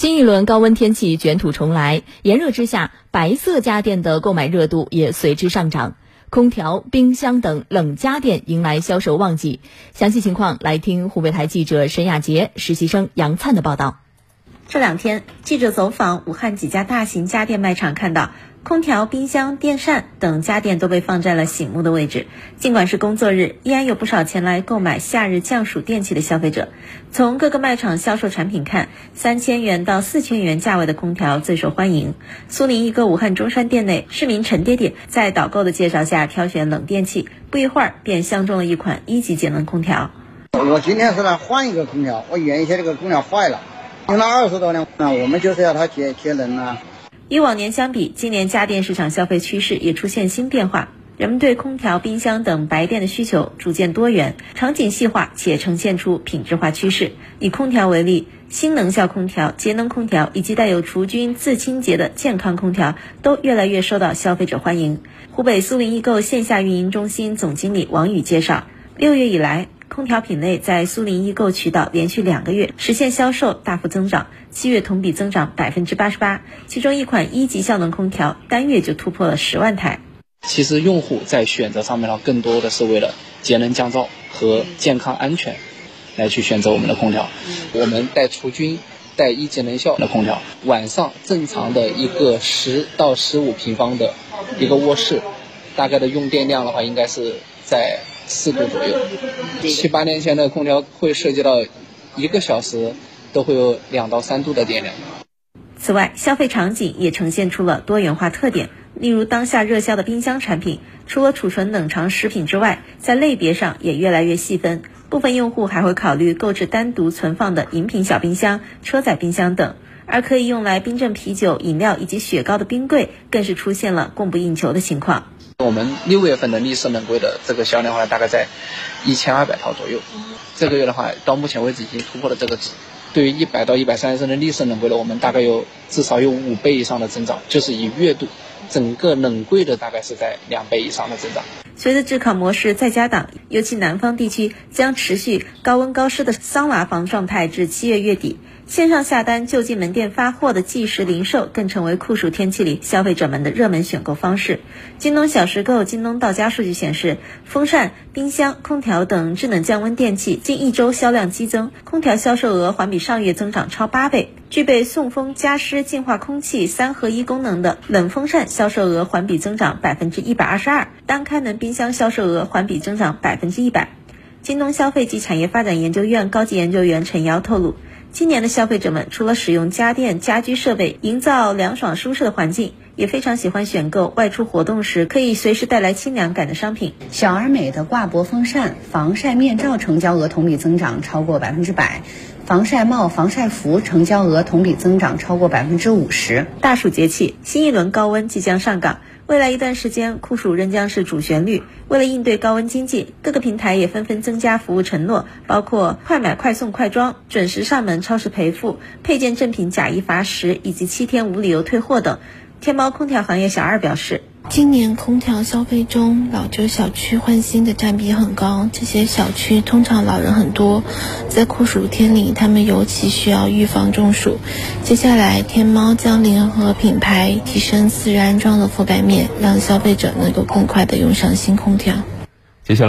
新一轮高温天气卷土重来，炎热之下，白色家电的购买热度也随之上涨，空调、冰箱等冷家电迎来销售旺季。详细情况来听湖北台记者沈亚杰、实习生杨灿的报道。这两天，记者走访武汉几家大型家电卖场，看到。空调、冰箱、电扇等家电都被放在了醒目的位置。尽管是工作日，依然有不少前来购买夏日降暑电器的消费者。从各个卖场销售产品看，三千元到四千元价位的空调最受欢迎。苏宁易购武汉中山店内，市民陈爹爹在导购的介绍下挑选冷电器，不一会儿便相中了一款一级节能空调。我今天是来换一个空调，我原先这个空调坏了，用了二十多年，那我们就是要它节节能啊。与往年相比，今年家电市场消费趋势也出现新变化。人们对空调、冰箱等白电的需求逐渐多元，场景细化且呈现出品质化趋势。以空调为例，新能效空调、节能空调以及带有除菌、自清洁的健康空调都越来越受到消费者欢迎。湖北苏宁易购线下运营中心总经理王宇介绍，六月以来。空调品类在苏宁易购渠道连续两个月实现销售大幅增长，七月同比增长百分之八十八。其中一款一级效能空调单月就突破了十万台。其实用户在选择上面呢，更多的是为了节能降噪和健康安全来去选择我们的空调。我们带除菌、带一级能效的空调，晚上正常的一个十到十五平方的一个卧室，大概的用电量的话，应该是在。四度左右，七八年前的空调会涉及到一个小时都会有两到三度的电量。此外，消费场景也呈现出了多元化特点。例如，当下热销的冰箱产品，除了储存冷藏食品之外，在类别上也越来越细分。部分用户还会考虑购置单独存放的饮品小冰箱、车载冰箱等，而可以用来冰镇啤酒、饮料以及雪糕的冰柜，更是出现了供不应求的情况。我们六月份的立式冷柜的这个销量的话，大概在一千二百套左右。这个月的话，到目前为止已经突破了这个值。对于一百到一百三十升的立式冷柜的，我们大概有至少有五倍以上的增长，就是以月度，整个冷柜的大概是在两倍以上的增长。随着炙烤模式在家档，尤其南方地区将持续高温高湿的桑拿房状态至七月月底。线上下单就近门店发货的即时零售更成为酷暑天气里消费者们的热门选购方式。京东小时购、京东到家数据显示，风扇、冰箱、空调等智能降温电器近一周销量激增，空调销售额环比上月增长超八倍。具备送风、加湿、净化空气三合一功能的冷风扇销售额环比增长百分之一百二十二，单开门冰箱销售额环比增长百分之一百。京东消费及产业发展研究院高级研究员陈瑶透露。今年的消费者们除了使用家电、家居设备营造凉爽舒适的环境，也非常喜欢选购外出活动时可以随时带来清凉感的商品。小而美的挂脖风扇、防晒面罩成交额同比增长超过百分之百，防晒帽、防晒服成交额同比增长超过百分之五十。大暑节气，新一轮高温即将上岗。未来一段时间，酷暑仍将是主旋律。为了应对高温经济，各个平台也纷纷增加服务承诺，包括快买快送快装、准时上门超时赔付、配件正品假一罚十以及七天无理由退货等。天猫空调行业小二表示。今年空调消费中，老旧小区换新的占比很高。这些小区通常老人很多，在酷暑天里，他们尤其需要预防中暑。接下来，天猫将联合品牌提升自然安装的覆盖面，让消费者能够更快的用上新空调。接下来。